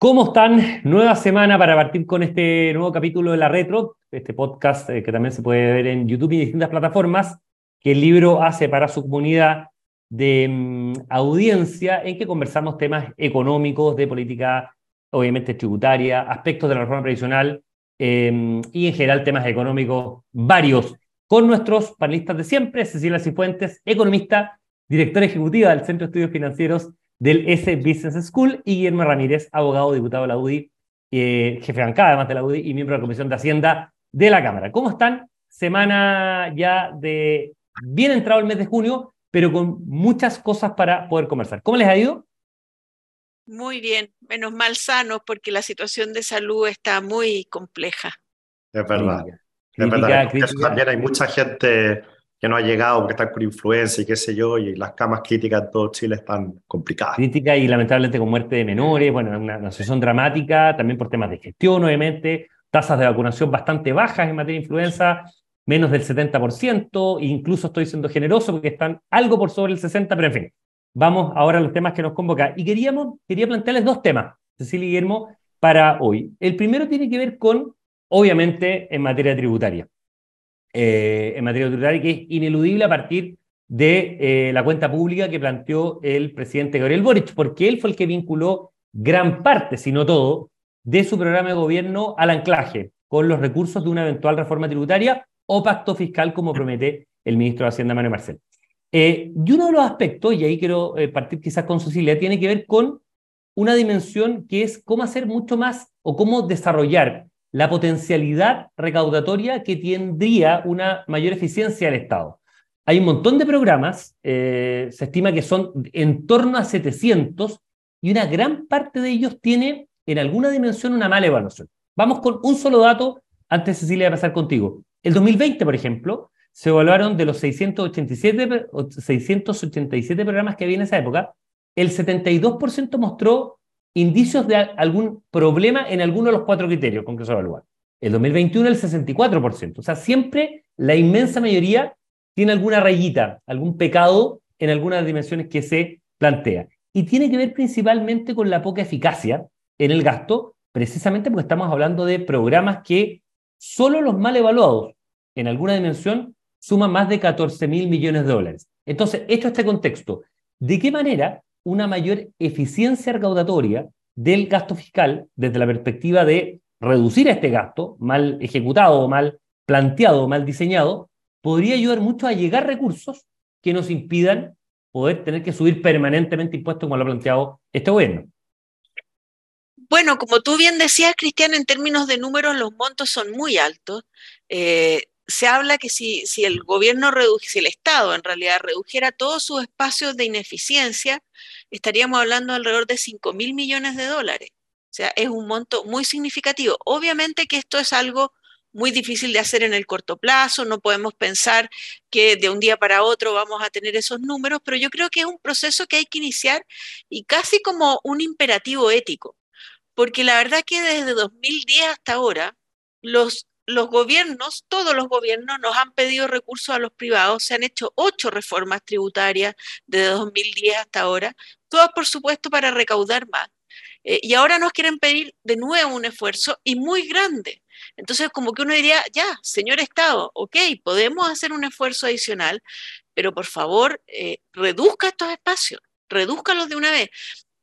¿Cómo están? Nueva semana para partir con este nuevo capítulo de La Retro, este podcast eh, que también se puede ver en YouTube y distintas plataformas, que el libro hace para su comunidad de mm, audiencia, en que conversamos temas económicos, de política, obviamente tributaria, aspectos de la reforma previsional em, y en general temas económicos varios, con nuestros panelistas de siempre, Cecilia Cifuentes, economista, directora ejecutiva del Centro de Estudios Financieros del S Business School, y Guillermo Ramírez, abogado, diputado de la UDI, eh, jefe de bancada además de la UDI y miembro de la Comisión de Hacienda de la Cámara. ¿Cómo están? Semana ya de bien entrado el mes de junio, pero con muchas cosas para poder conversar. ¿Cómo les ha ido? Muy bien, menos mal sanos porque la situación de salud está muy compleja. Es verdad. es verdad. También hay mucha gente que no ha llegado porque están con influencia y qué sé yo, y las camas críticas en todo Chile están complicadas. Crítica y lamentablemente con muerte de menores, bueno, una, situación dramática, también por temas de gestión, obviamente, tasas de vacunación bastante bajas en materia de influenza, menos del 70%, incluso estoy siendo generoso porque están algo por sobre el 60%, pero en fin, vamos ahora a los temas que nos convocan. Y queríamos, quería plantearles dos temas, Cecilia y Guillermo, para hoy. El primero tiene que ver con, obviamente, en materia tributaria. Eh, en materia tributaria que es ineludible a partir de eh, la cuenta pública que planteó el presidente Gabriel Boric, porque él fue el que vinculó gran parte, si no todo, de su programa de gobierno al anclaje con los recursos de una eventual reforma tributaria o pacto fiscal, como promete el ministro de Hacienda, Manuel Marcel. Eh, y uno de los aspectos, y ahí quiero partir quizás con Cecilia, tiene que ver con una dimensión que es cómo hacer mucho más o cómo desarrollar la potencialidad recaudatoria que tendría una mayor eficiencia del Estado. Hay un montón de programas, eh, se estima que son en torno a 700 y una gran parte de ellos tiene en alguna dimensión una mala evaluación. Vamos con un solo dato antes, Cecilia, de pasar contigo. El 2020, por ejemplo, se evaluaron de los 687, 687 programas que había en esa época, el 72% mostró indicios de algún problema en alguno de los cuatro criterios con que se evalúa. El 2021 el 64%. O sea, siempre la inmensa mayoría tiene alguna rayita, algún pecado en algunas dimensiones que se plantea. Y tiene que ver principalmente con la poca eficacia en el gasto, precisamente porque estamos hablando de programas que solo los mal evaluados en alguna dimensión suman más de 14 mil millones de dólares. Entonces, hecho este contexto, ¿de qué manera una mayor eficiencia recaudatoria del gasto fiscal desde la perspectiva de reducir este gasto mal ejecutado, mal planteado, mal diseñado, podría ayudar mucho a llegar recursos que nos impidan poder tener que subir permanentemente impuestos como lo ha planteado este gobierno. Bueno, como tú bien decías, Cristian, en términos de números los montos son muy altos. Eh, se habla que si, si el gobierno redujera, si el Estado en realidad redujera todos sus espacios de ineficiencia, estaríamos hablando alrededor de 5 mil millones de dólares. O sea, es un monto muy significativo. Obviamente que esto es algo muy difícil de hacer en el corto plazo, no podemos pensar que de un día para otro vamos a tener esos números, pero yo creo que es un proceso que hay que iniciar y casi como un imperativo ético, porque la verdad que desde 2010 hasta ahora, los los gobiernos, todos los gobiernos nos han pedido recursos a los privados, se han hecho ocho reformas tributarias desde 2010 hasta ahora, todas por supuesto para recaudar más. Eh, y ahora nos quieren pedir de nuevo un esfuerzo y muy grande. Entonces, como que uno diría, ya, señor Estado, ok, podemos hacer un esfuerzo adicional, pero por favor, eh, reduzca estos espacios, redúzcalos de una vez.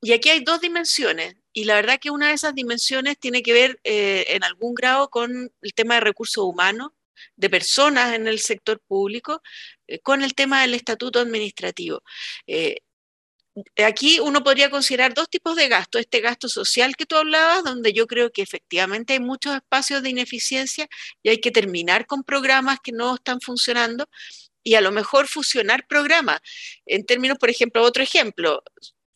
Y aquí hay dos dimensiones. Y la verdad que una de esas dimensiones tiene que ver eh, en algún grado con el tema de recursos humanos, de personas en el sector público, eh, con el tema del estatuto administrativo. Eh, aquí uno podría considerar dos tipos de gasto. Este gasto social que tú hablabas, donde yo creo que efectivamente hay muchos espacios de ineficiencia y hay que terminar con programas que no están funcionando y a lo mejor fusionar programas. En términos, por ejemplo, otro ejemplo,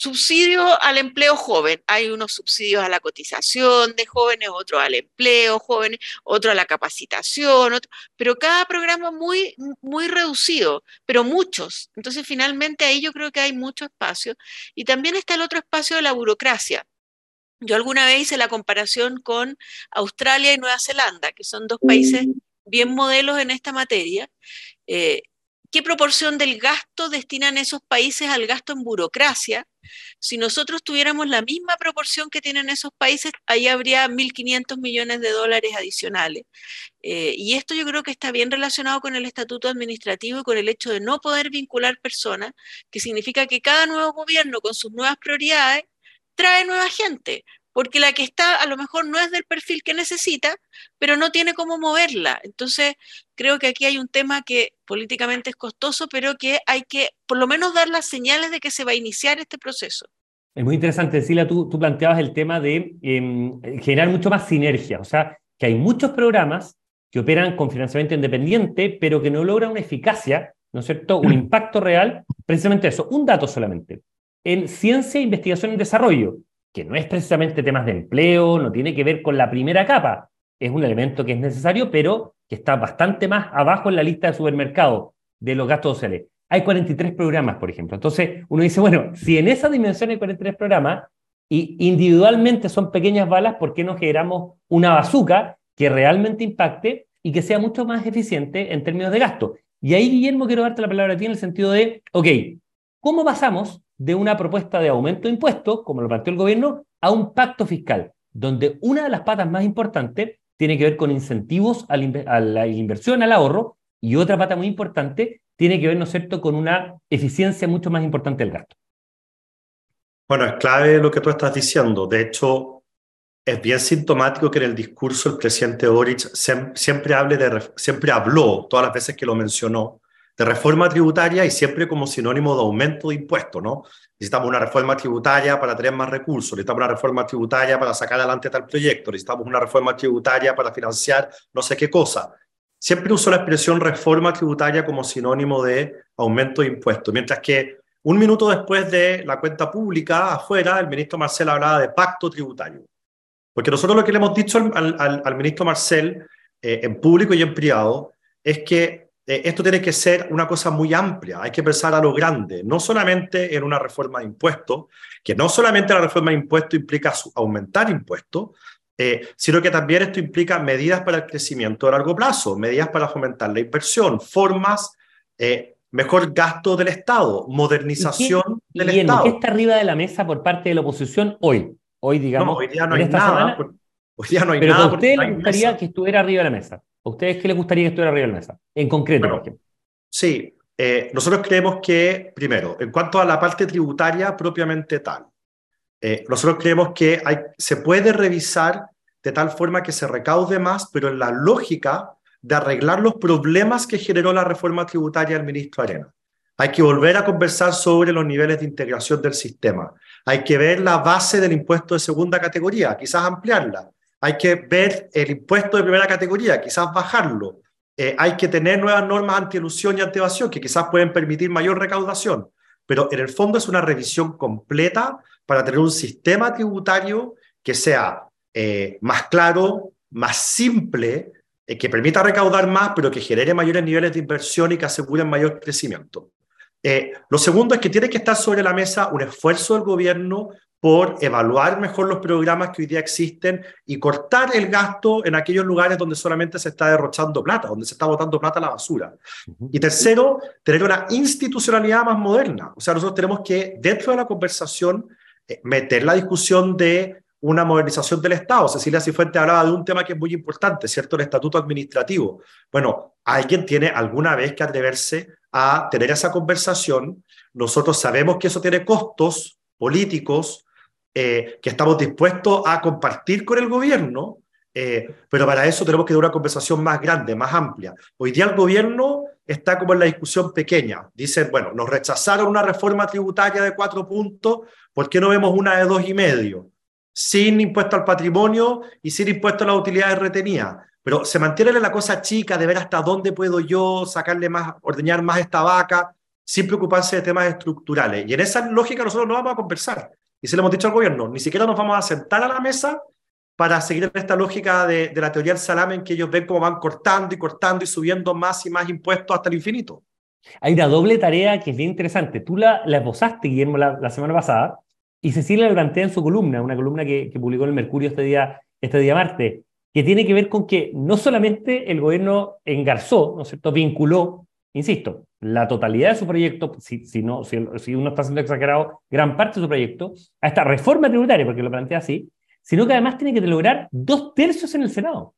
Subsidio al empleo joven. Hay unos subsidios a la cotización de jóvenes, otros al empleo jóvenes, otro a la capacitación, pero cada programa muy, muy reducido, pero muchos. Entonces, finalmente ahí yo creo que hay mucho espacio. Y también está el otro espacio de la burocracia. Yo alguna vez hice la comparación con Australia y Nueva Zelanda, que son dos países bien modelos en esta materia. Eh, qué proporción del gasto destinan esos países al gasto en burocracia. Si nosotros tuviéramos la misma proporción que tienen esos países, ahí habría 1.500 millones de dólares adicionales. Eh, y esto yo creo que está bien relacionado con el estatuto administrativo y con el hecho de no poder vincular personas, que significa que cada nuevo gobierno con sus nuevas prioridades trae nueva gente porque la que está a lo mejor no es del perfil que necesita, pero no tiene cómo moverla. Entonces, creo que aquí hay un tema que políticamente es costoso, pero que hay que por lo menos dar las señales de que se va a iniciar este proceso. Es muy interesante, Cecilia, tú, tú planteabas el tema de em, generar mucho más sinergia, o sea, que hay muchos programas que operan con financiamiento independiente, pero que no logran una eficacia, ¿no es cierto?, un impacto real, precisamente eso, un dato solamente. En ciencia, investigación y desarrollo, que no es precisamente temas de empleo, no tiene que ver con la primera capa, es un elemento que es necesario, pero que está bastante más abajo en la lista de supermercados de los gastos sociales. Hay 43 programas, por ejemplo. Entonces, uno dice, bueno, si en esa dimensión hay 43 programas y individualmente son pequeñas balas, ¿por qué no generamos una bazuca que realmente impacte y que sea mucho más eficiente en términos de gasto? Y ahí, Guillermo, quiero darte la palabra a ti en el sentido de, ok, ¿cómo pasamos de una propuesta de aumento de impuestos, como lo planteó el gobierno, a un pacto fiscal, donde una de las patas más importantes tiene que ver con incentivos a la inversión, al ahorro, y otra pata muy importante tiene que ver, ¿no es con una eficiencia mucho más importante del gasto. Bueno, es clave lo que tú estás diciendo. De hecho, es bien sintomático que en el discurso el presidente Boric siempre, hable de, siempre habló, todas las veces que lo mencionó, de reforma tributaria y siempre como sinónimo de aumento de impuestos, ¿no? Necesitamos una reforma tributaria para tener más recursos, necesitamos una reforma tributaria para sacar adelante tal proyecto, necesitamos una reforma tributaria para financiar no sé qué cosa. Siempre uso la expresión reforma tributaria como sinónimo de aumento de impuestos, mientras que un minuto después de la cuenta pública, afuera, el ministro Marcel hablaba de pacto tributario. Porque nosotros lo que le hemos dicho al, al, ministro Marcel, eh, en público y en privado, es que eh, esto tiene que ser una cosa muy amplia, hay que pensar a lo grande, no solamente en una reforma de impuestos, que no solamente la reforma de impuestos implica aumentar impuestos, eh, sino que también esto implica medidas para el crecimiento a largo plazo, medidas para fomentar la inversión, formas, eh, mejor gasto del Estado, modernización del Estado. ¿Qué está arriba de la mesa por parte de la oposición hoy? Hoy, digamos, hoy día no hay nada. hoy día no hay pero nada. ¿a usted le gustaría que estuviera arriba de la mesa? ¿A ustedes qué les gustaría que estuviera arriba de la mesa? En concreto, por ejemplo. Sí, eh, nosotros creemos que, primero, en cuanto a la parte tributaria propiamente tal, eh, nosotros creemos que hay, se puede revisar de tal forma que se recaude más, pero en la lógica de arreglar los problemas que generó la reforma tributaria del ministro Arena. Hay que volver a conversar sobre los niveles de integración del sistema. Hay que ver la base del impuesto de segunda categoría, quizás ampliarla. Hay que ver el impuesto de primera categoría, quizás bajarlo. Eh, hay que tener nuevas normas anti-elusión y anti-evasión que quizás pueden permitir mayor recaudación. Pero en el fondo es una revisión completa para tener un sistema tributario que sea eh, más claro, más simple, eh, que permita recaudar más, pero que genere mayores niveles de inversión y que asegure mayor crecimiento. lo segundo es que tiene que estar sobre la mesa un esfuerzo del gobierno por evaluar mejor los programas que hoy día existen y cortar el gasto en aquellos lugares donde solamente se está derrochando plata, donde se está botando plata a la basura. Y tercero, tener una institucionalidad más moderna. O sea, nosotros tenemos que, dentro de la conversación, eh, meter la discusión de una modernización del Estado. Cecilia Cifuentes hablaba de un tema que es muy importante, ¿cierto? El estatuto administrativo. Bueno, alguien tiene alguna vez que atreverse a tener esa conversación. Nosotros sabemos que eso tiene costos políticos, eh, que estamos dispuestos a compartir con el gobierno, eh, pero para eso tenemos que dar una conversación más grande, más amplia. Hoy día el gobierno está como en la discusión pequeña. Dicen, bueno, nos rechazaron una reforma tributaria de cuatro puntos, ¿por qué no vemos una de dos y medio? Sin impuesto al patrimonio y sin impuesto a las utilidades retenidas. Pero se mantiene la cosa chica de ver hasta dónde puedo yo sacarle más, ordeñar más esta vaca, sin preocuparse de temas estructurales. Y en esa lógica nosotros no vamos a conversar. Y se lo hemos dicho al gobierno, ni siquiera nos vamos a sentar a la mesa para seguir esta lógica de, la teoría del salame en que ellos ven cómo van cortando y cortando y subiendo más y más impuestos hasta el infinito. Hay una doble tarea que es bien interesante. Tú la, la esbozaste, Guillermo, la, semana pasada, y Cecilia la plantea en su columna, una columna que, que publicó en el Mercurio este día, este día martes, que tiene que ver con que no solamente el gobierno engarzó, ¿no es cierto?, vinculó insisto, la totalidad de su proyecto, si, no, si, uno está siendo exagerado, gran parte de su proyecto, a esta reforma tributaria, porque lo plantea así, sino que además tiene que lograr dos tercios en el Senado,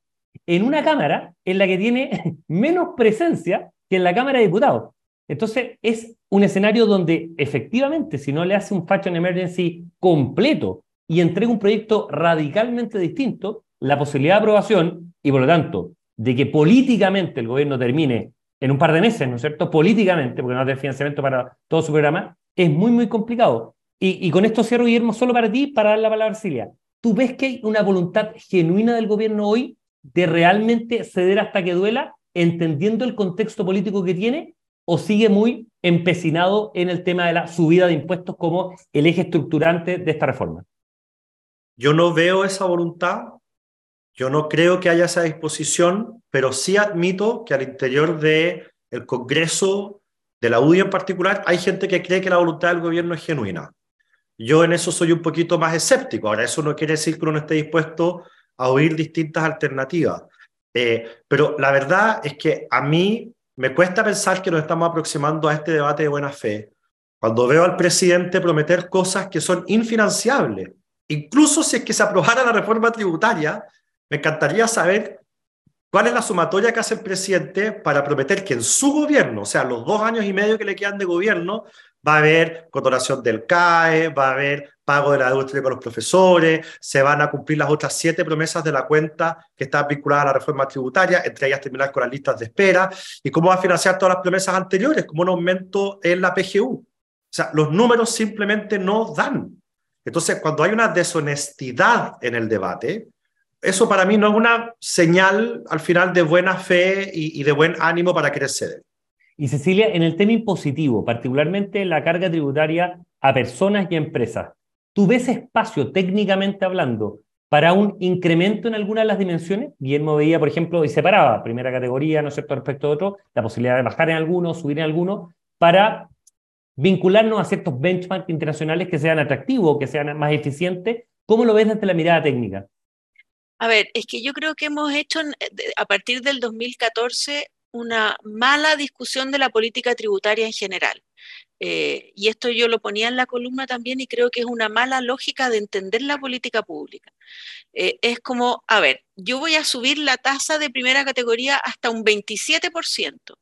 en una Cámara en la que tiene menos presencia que en la Cámara de Diputados. Entonces, es un escenario donde efectivamente, si no le hace un Fashion Emergency completo y entrega un proyecto radicalmente distinto, la posibilidad de aprobación y por lo tanto de que políticamente el gobierno termine en un par de meses, ¿no es cierto? Políticamente, porque no tiene financiamiento para todo su programa, es muy, muy complicado. Y, con esto cierro, Guillermo, solo para ti, para dar la palabra a Silvia. ¿Tú ves que hay una voluntad genuina del gobierno hoy de realmente ceder hasta que duela, entendiendo el contexto político que tiene, o sigue muy empecinado en el tema de la subida de impuestos como el eje estructurante de esta reforma? Yo no veo esa voluntad, yo no creo que haya esa disposición, pero sí admito que al interior del el Congreso, de la UDI en particular, hay gente que cree que la voluntad del gobierno es genuina. Yo en eso soy un poquito más escéptico. Ahora, eso no quiere decir que uno no esté dispuesto a oír distintas alternativas. Eh, pero la verdad es que a mí me cuesta pensar que nos estamos aproximando a este debate de buena fe cuando veo al presidente prometer cosas que son infinanciables. Incluso si es que se aprobara la reforma tributaria, me encantaría saber cuál es la sumatoria que hace el presidente para prometer que en su gobierno, o sea, los dos años y medio que le quedan de gobierno, va a haber condonación del CAE, va a haber pago de la deuda con los profesores, se van a cumplir las otras siete promesas de la cuenta que están vinculadas a la reforma tributaria, entre ellas terminar con las listas de espera, y cómo va a financiar todas las promesas anteriores, como un aumento en la PGU. O sea, los números simplemente no dan. Entonces, cuando hay una deshonestidad en el debate, eso para mí no es una señal al final de buena fe y, de buen ánimo para crecer. Y Cecilia, en el tema impositivo, particularmente la carga tributaria a personas y empresas, ¿tú ves espacio técnicamente hablando para un incremento en alguna de las dimensiones? Guillermo veía, por ejemplo, y separaba primera categoría, ¿no es cierto?, respecto a otro, la posibilidad de bajar en algunos, subir en algunos, para vincularnos a ciertos benchmarks internacionales que sean atractivos, que sean más eficientes. ¿Cómo lo ves desde la mirada técnica? A ver, es que yo creo que hemos hecho a partir del 2014 una mala discusión de la política tributaria en general. Eh, y esto yo lo ponía en la columna también y creo que es una mala lógica de entender la política pública. Eh, es como, a ver, yo voy a subir la tasa de primera categoría hasta un 27%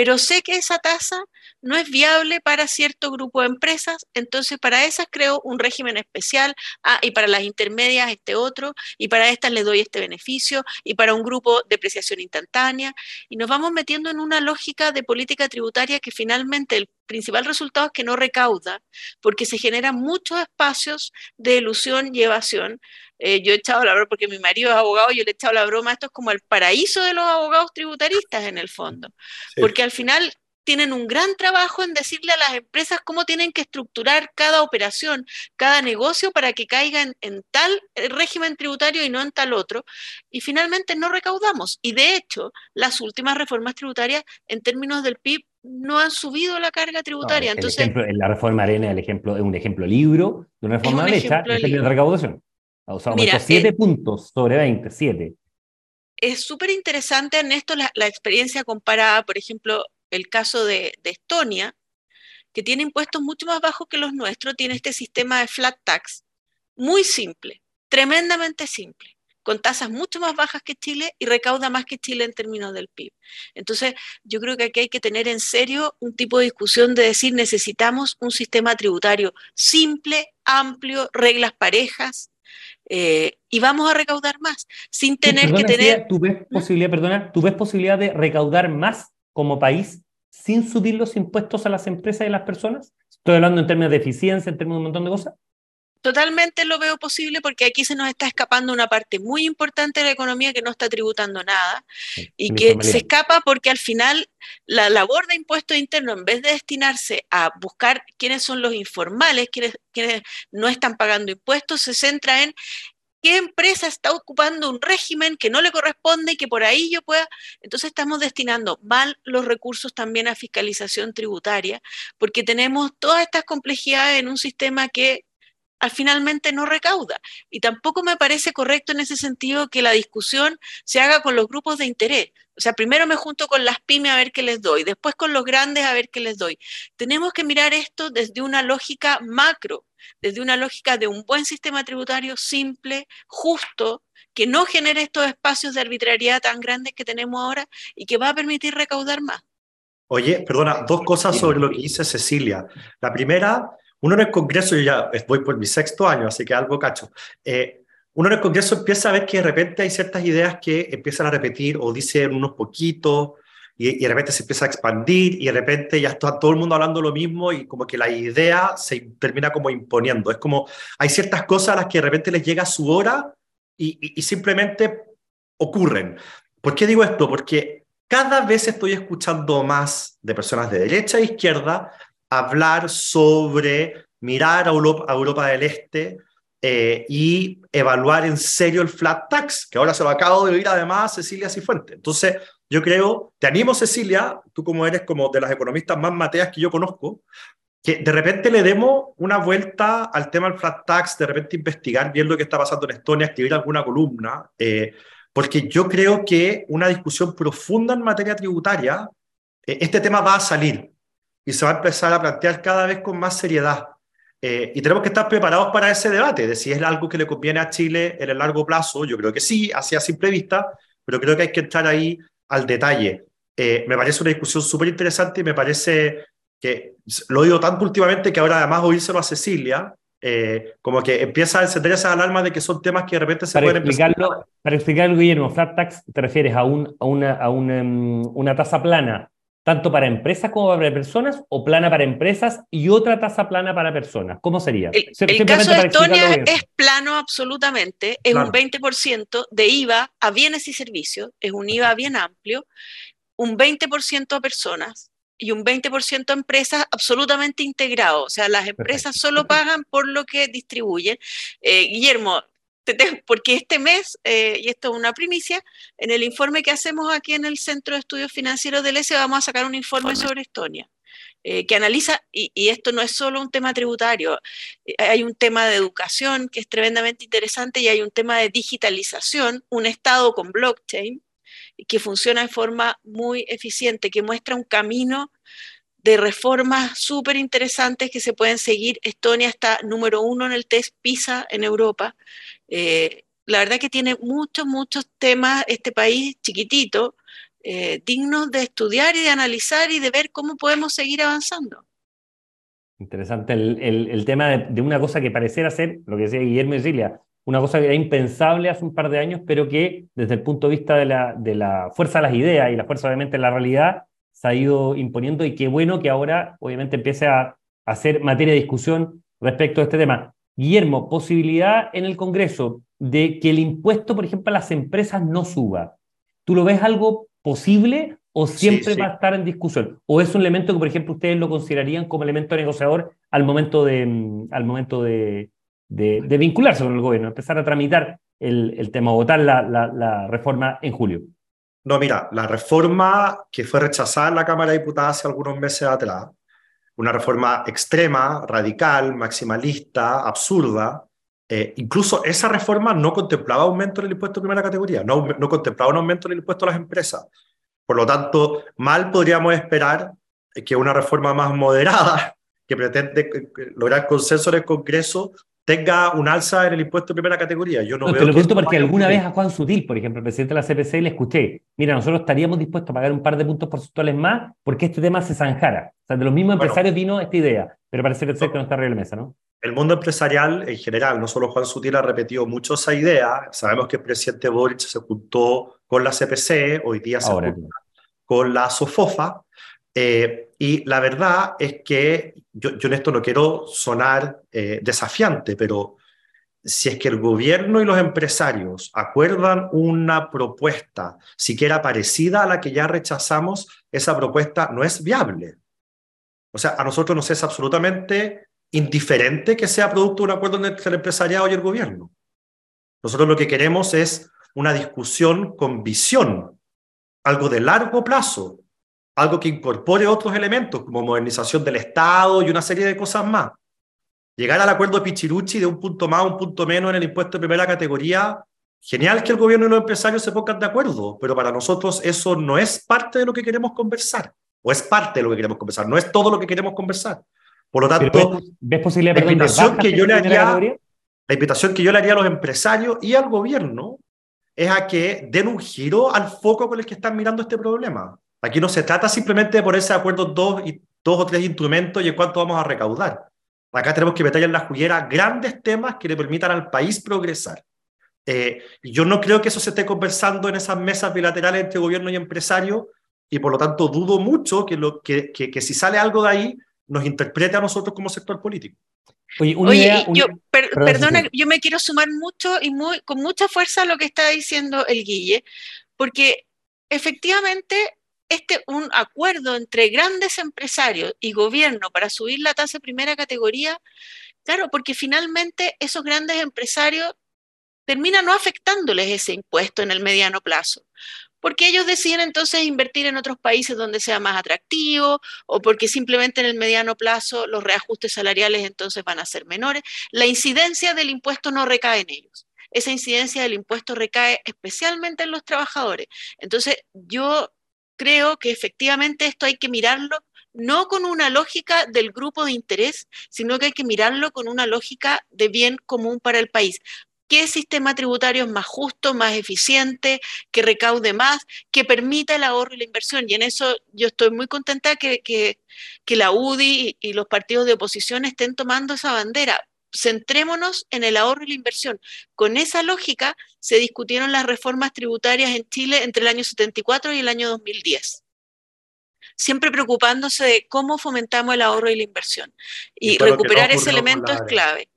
pero sé que esa tasa no es viable para cierto grupo de empresas, entonces para esas creo un régimen especial, ah, y para las intermedias este otro, y para estas les doy este beneficio, y para un grupo depreciación instantánea, y nos vamos metiendo en una lógica de política tributaria que finalmente el principal resultado es que no recauda, porque se generan muchos espacios de ilusión y evasión, eh, yo he echado la broma, porque mi marido es abogado, yo le he echado la broma, esto es como el paraíso de los abogados tributaristas en el fondo, porque al final tienen un gran trabajo en decirle a las empresas cómo tienen que estructurar cada operación, cada negocio para que caigan en tal régimen tributario y no en tal otro. Y finalmente no recaudamos. Y de hecho, las últimas reformas tributarias en términos del PIB no han subido la carga tributaria. Entonces, la reforma Arena el ejemplo, es un ejemplo libro de una reforma hecha de recaudación. Ha usado Mira, 7 eh, puntos sobre 20, 7. Es súper interesante, Ernesto, la, la, experiencia comparada, por ejemplo, el caso de, de, Estonia, que tiene impuestos mucho más bajos que los nuestros, tiene este sistema de flat tax, muy simple, tremendamente simple, con tasas mucho más bajas que Chile y recauda más que Chile en términos del PIB. Entonces, yo creo que aquí hay que tener en serio un tipo de discusión de decir necesitamos un sistema tributario simple, amplio, reglas parejas, eh, y vamos a recaudar más, sin tener que tener... ¿tú ves, ¿Mm? posibilidad, perdona, ¿Tú ves posibilidad de recaudar más como país sin subir los impuestos a las empresas y a las personas? Estoy hablando en términos de eficiencia, en términos de un montón de cosas. Totalmente lo veo posible porque aquí se nos está escapando una parte muy importante de la economía que no está tributando nada y que se escapa porque al final la labor de impuesto interno, en vez de destinarse a buscar quiénes son los informales, quiénes, quienes no están pagando impuestos, se centra en qué empresa está ocupando un régimen que no le corresponde y que por ahí yo pueda. Entonces estamos destinando mal los recursos también a fiscalización tributaria porque tenemos todas estas complejidades en un sistema que al finalmente no recauda. Y tampoco me parece correcto en ese sentido que la discusión se haga con los grupos de interés. O sea, primero me junto con las pymes a ver qué les doy, después con los grandes a ver qué les doy. Tenemos que mirar esto desde una lógica macro, desde una lógica de un buen sistema tributario simple, justo, que no genere estos espacios de arbitrariedad tan grandes que tenemos ahora y que va a permitir recaudar más. Oye, perdona, dos cosas sobre lo que dice Cecilia. La primera, uno en el Congreso, yo ya voy por mi sexto año, así que algo cacho. Eh, uno en el Congreso empieza a ver que de repente hay ciertas ideas que empiezan a repetir o dicen unos poquitos y, de repente se empieza a expandir y de repente ya está todo el mundo hablando lo mismo y como que la idea se termina como imponiendo. Es como hay ciertas cosas a las que de repente les llega su hora y, y simplemente ocurren. ¿Por qué digo esto? Porque cada vez estoy escuchando más de personas de derecha e izquierda hablar sobre mirar a Europa, del Este eh, y evaluar en serio el flat tax, que ahora se lo acabo de oír además Cecilia Cifuente. Entonces, yo creo, te animo Cecilia, tú como eres como de las economistas más mateas que yo conozco, que de repente le demos una vuelta al tema del flat tax, de repente investigar bien lo que está pasando en Estonia, escribir alguna columna, eh, porque yo creo que una discusión profunda en materia tributaria, eh, este tema va a salir y se va a empezar a plantear cada vez con más seriedad. Eh, y tenemos que estar preparados para ese debate de si es algo que le conviene a Chile en el largo plazo. Yo creo que sí, así a simple vista, pero creo que hay que entrar ahí al detalle. Eh, me parece una discusión súper interesante y me parece que lo he oído tanto últimamente que ahora además oírselo a Cecilia, eh, como que empieza a encender esas alarmas de que son temas que de repente se pueden explicarlo, Para explicarlo, Guillermo, flat tax te refieres a, un, a, una, a una, mm, una tasa plana tanto para empresas como para personas, o plana para empresas y otra tasa plana para personas? ¿Cómo sería? El, caso de Estonia es plano absolutamente, es un 20% de IVA a bienes y servicios, es un IVA bien amplio, un 20% a personas y un 20% a empresas absolutamente integrado. O sea, las empresas solo pagan por lo que distribuyen. Eh, Guillermo, porque este mes, eh, y esto es una primicia, en el informe que hacemos aquí en el Centro de Estudios Financieros del ESE vamos a sacar un informe sobre Estonia. Eh, que analiza, y, esto no es solo un tema tributario, eh, hay un tema de educación que es tremendamente interesante y hay un tema de digitalización, un Estado con blockchain que funciona de forma muy eficiente, que muestra un camino de reformas súper interesantes que se pueden seguir. Estonia está número uno en el test PISA en Europa. Eh, la verdad que tiene muchos, muchos temas este país chiquitito, eh, dignos de estudiar y de analizar y de ver cómo podemos seguir avanzando. Interesante el, tema de, una cosa que pareciera ser, lo que decía Guillermo y una cosa que era impensable hace un par de años, pero que desde el punto de vista de la, de la fuerza de las ideas y la fuerza obviamente de la realidad, se ha ido imponiendo y qué bueno que ahora obviamente empiece a, hacer materia de discusión respecto a este tema. Guillermo, posibilidad en el Congreso de que el impuesto, por ejemplo, a las empresas no suba. ¿Tú lo ves algo posible o siempre va a estar en discusión? ¿O es un elemento que, por ejemplo, ustedes lo considerarían como elemento negociador al momento de, mm, al momento de, de, vincularse con el gobierno, empezar a tramitar el, el tema, votar la, la, la reforma en julio? No, mira, la reforma que fue rechazada en la Cámara de Diputados hace algunos meses atrás, una reforma extrema, radical, maximalista, absurda, eh, incluso esa reforma no contemplaba aumento en el impuesto de primera categoría, no, contemplaba un aumento en el impuesto a las empresas. Por lo tanto, mal podríamos esperar que una reforma más moderada, que pretende lograr consenso en el Congreso, tenga un alza en el impuesto de primera categoría. Yo no, veo te lo pregunto porque alguna vez a Juan Sutil, por ejemplo, el presidente de la CPC, le escuché, mira, nosotros estaríamos dispuestos a pagar un par de puntos porcentuales más porque este tema se zanjara. O sea, de los mismos empresarios vino esta idea, pero parece que, no, que no está arriba de la mesa, ¿no? El mundo empresarial en general, no solo Juan Sutil ha repetido mucho esa idea, sabemos que el presidente Boric se juntó con la CPC, hoy día se Ahora, con la SOFOFA, eh, y la verdad es que yo, en esto no quiero sonar eh, desafiante, pero si es que el gobierno y los empresarios acuerdan una propuesta siquiera parecida a la que ya rechazamos, esa propuesta no es viable. O sea, a nosotros nos es absolutamente indiferente que sea producto de un acuerdo entre el empresariado y el gobierno. Nosotros lo que queremos es una discusión con visión, algo de largo plazo, algo que incorpore otros elementos como modernización del Estado y una serie de cosas más. llegar al acuerdo de Pichiruchi de un punto más, un punto menos en el impuesto de primera categoría, genial que el gobierno y los empresarios se pongan de acuerdo, pero para nosotros eso no es parte de lo que queremos conversar, o es parte de lo que queremos conversar, no es todo lo que queremos conversar. Por lo tanto, ¿ves, posibilidad la invitación que yo le haría, la invitación que yo le haría a los empresarios y al gobierno es a que den un giro al foco con el que están mirando este problema. Aquí no se trata simplemente de ponerse de acuerdo dos, y, dos o tres instrumentos y en cuánto vamos a recaudar. Acá tenemos que meter en la juguera grandes temas que le permitan al país progresar. Eh, yo no creo que eso se esté conversando en esas mesas bilaterales entre gobierno y empresario y por lo tanto dudo mucho que, lo, que, que, si sale algo de ahí nos interprete a nosotros como sector político. Oye, yo, perdona, yo me quiero sumar mucho y muy, con mucha fuerza a lo que está diciendo el Guille, porque efectivamente este un acuerdo entre grandes empresarios y gobierno para subir la tasa de primera categoría, claro, porque finalmente esos grandes empresarios terminan no afectándoles ese impuesto en el mediano plazo. Porque ellos deciden entonces invertir en otros países donde sea más atractivo o porque simplemente en el mediano plazo los reajustes salariales entonces van a ser menores. La incidencia del impuesto no recae en ellos. Esa incidencia del impuesto recae especialmente en los trabajadores. Entonces, yo creo que efectivamente esto hay que mirarlo no con una lógica del grupo de interés, sino que hay que mirarlo con una lógica de bien común para el país. ¿Qué sistema tributario es más justo, más eficiente, que recaude más, que permita el ahorro y la inversión? Y en eso yo estoy muy contenta que, que, la UDI y los partidos de oposición estén tomando esa bandera centrémonos en el ahorro y la inversión. Con esa lógica se discutieron las reformas tributarias en Chile entre el año 74 y el año 2010. Siempre preocupándose de cómo fomentamos el ahorro y la inversión. Y, recuperar ese elemento es clave.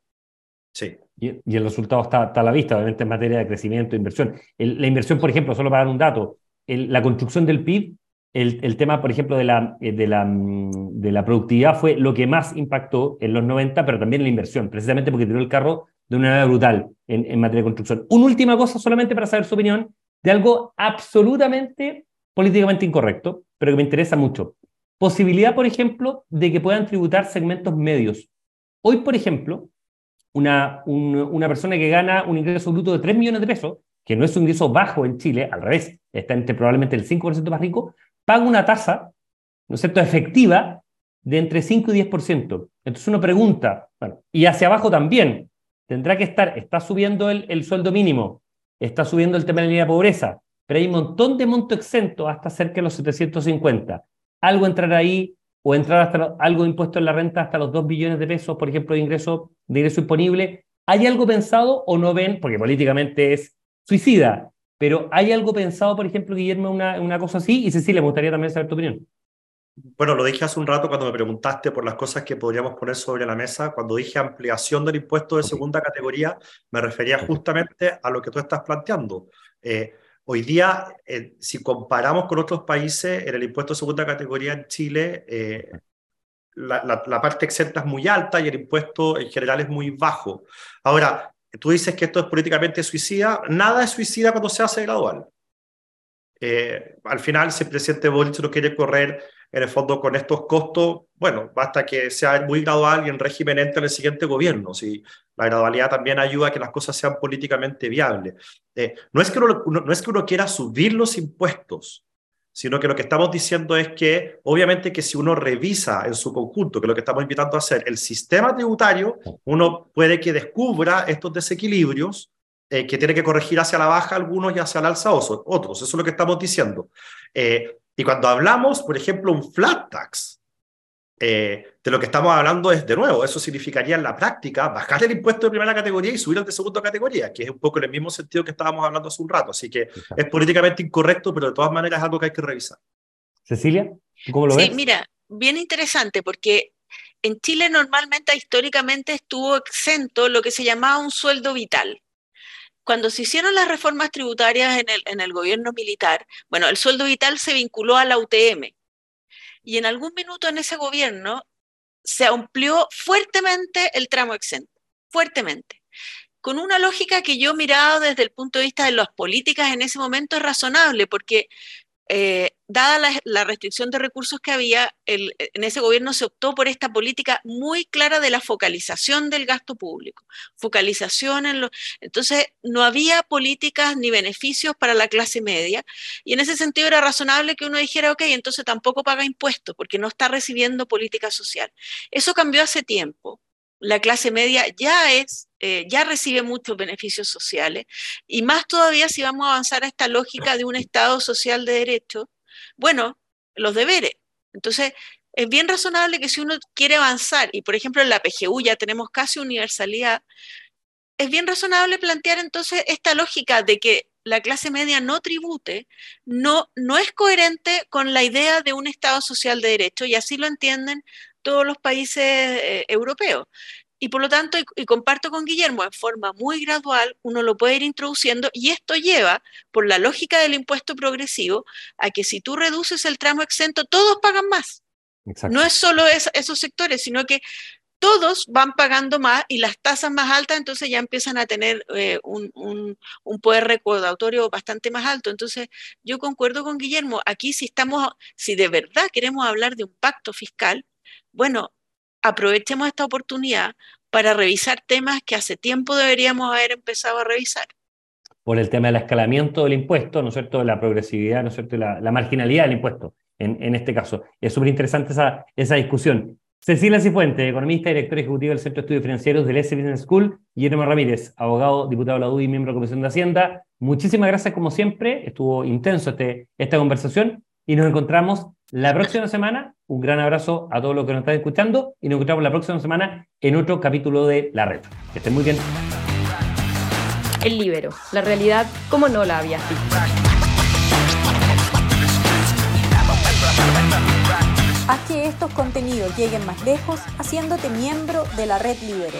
Sí. Y, el resultado está, a la vista, obviamente, en materia de crecimiento e inversión. la inversión, por ejemplo, solo para dar un dato, la construcción del PIB el, tema, por ejemplo, de la, eh, de, la, mm, de la productividad fue lo que más impactó en los 90, pero también la inversión, precisamente porque tiró el carro de una manera brutal en, en materia de construcción. Una última cosa, solamente para saber su opinión, de algo absolutamente políticamente incorrecto, pero que me interesa mucho. Posibilidad, por ejemplo, de que puedan tributar segmentos medios. Hoy, por ejemplo, una, una persona que gana un ingreso bruto de 3 millones de pesos, que no es un ingreso bajo en Chile, al revés, está entre probablemente el 5% más rico, paga una tasa, ¿no es cierto?, efectiva de entre 5 y 10%. Entonces uno pregunta, bueno, y hacia abajo también, tendrá que estar, está subiendo el, el sueldo mínimo, está subiendo el tema de la línea de pobreza, pero hay un montón de monto exento hasta cerca de los 750. Algo entrar ahí o entrar hasta algo impuesto en la renta hasta los 2 billones de pesos, por ejemplo, de ingreso, de ingreso disponible. ¿Hay algo pensado o no ven? Porque políticamente es suicida, pero ¿hay algo pensado, por ejemplo, Guillermo, una, una cosa así? Y Cecilia, me gustaría también saber tu opinión. Bueno, lo dije hace un rato cuando me preguntaste por las cosas que podríamos poner sobre la mesa. Cuando dije ampliación del impuesto de segunda categoría, me refería justamente a lo que tú estás planteando. Eh, hoy día, eh, si comparamos con otros países, en el impuesto de segunda categoría en Chile, eh, la, la, la, parte exenta es muy alta y el impuesto en general es muy bajo. Ahora, tú dices que esto es políticamente suicida, nada es suicida cuando se hace gradual. Eh, al final, si el presidente Boric no quiere correr en el fondo con estos costos, bueno, basta que sea muy gradual y en régimen entre el siguiente gobierno. Si la gradualidad también ayuda a que las cosas sean políticamente viables. Eh, no, es que no es que uno quiera subir los impuestos, sino que lo que estamos diciendo es que obviamente que si uno revisa en su conjunto, que es lo que estamos invitando a hacer, el sistema tributario, uno puede que descubra estos desequilibrios eh, que tiene que corregir hacia la baja algunos y hacia la alza otros. Eso es lo que estamos diciendo. Eh, y cuando hablamos, por ejemplo, un flat tax, eh, de lo que estamos hablando es, de nuevo, eso significaría en la práctica bajar el impuesto de primera categoría y subir el de segunda categoría, que es un poco en el mismo sentido que estábamos hablando hace un rato. Así que es políticamente incorrecto, pero de todas maneras es algo que hay que revisar. Cecilia, ¿cómo lo ves? Sí, mira, bien interesante, porque en Chile normalmente, históricamente, estuvo exento lo que se llamaba un sueldo vital. Cuando se hicieron las reformas tributarias en el, en el gobierno militar, bueno, el sueldo vital se vinculó a la UTM, y en algún minuto en ese gobierno se amplió fuertemente el tramo exento, fuertemente, con una lógica que yo miraba desde el punto de vista de las políticas en ese momento es razonable, porque eh, dada la, restricción de recursos que había, en ese gobierno se optó por esta política muy clara de la focalización del gasto público, focalización en lo... Entonces, no había políticas ni beneficios para la clase media y en ese sentido era razonable que uno dijera, ok, entonces tampoco paga impuestos porque no está recibiendo política social. Eso cambió hace tiempo la clase media ya es, eh, ya recibe muchos beneficios sociales, y más todavía si vamos a avanzar a esta lógica de un Estado social de derecho, bueno, los deberes. Entonces, es bien razonable que si uno quiere avanzar, y por ejemplo en la PGU ya tenemos casi universalidad, es bien razonable plantear entonces esta lógica de que la clase media no tribute, no, no es coherente con la idea de un Estado social de derecho, y así lo entienden todos los países eh, europeos. Y por lo tanto, y, comparto con Guillermo, en forma muy gradual, uno lo puede ir introduciendo y esto lleva, por la lógica del impuesto progresivo, a que si tú reduces el tramo exento, todos pagan más. No es solo esos sectores, sino que todos van pagando más y las tasas más altas, entonces ya empiezan a tener eh, un, un, poder recaudatorio bastante más alto. Entonces, yo concuerdo con Guillermo, aquí si estamos, si de verdad queremos hablar de un pacto fiscal, bueno, aprovechemos esta oportunidad para revisar temas que hace tiempo deberíamos haber empezado a revisar. Por el tema del escalamiento del impuesto, ¿no es cierto?, la progresividad, ¿no es cierto?, la, la marginalidad del impuesto, en, este caso. Es súper interesante esa, esa discusión. Cecilia Cifuente, economista y director ejecutivo del Centro de Estudios Financieros del S Business School, Guillermo Ramírez, abogado, diputado de la UDI y miembro de la Comisión de Hacienda. Muchísimas gracias como siempre, estuvo intenso este, esta conversación y nos encontramos la próxima semana. Un gran abrazo a todos los que nos están escuchando y nos encontramos la próxima semana en otro capítulo de La Red. Que estén muy bien. El Libero, la realidad como no la había visto. Haz que estos contenidos lleguen más lejos haciéndote miembro de la Red Libero.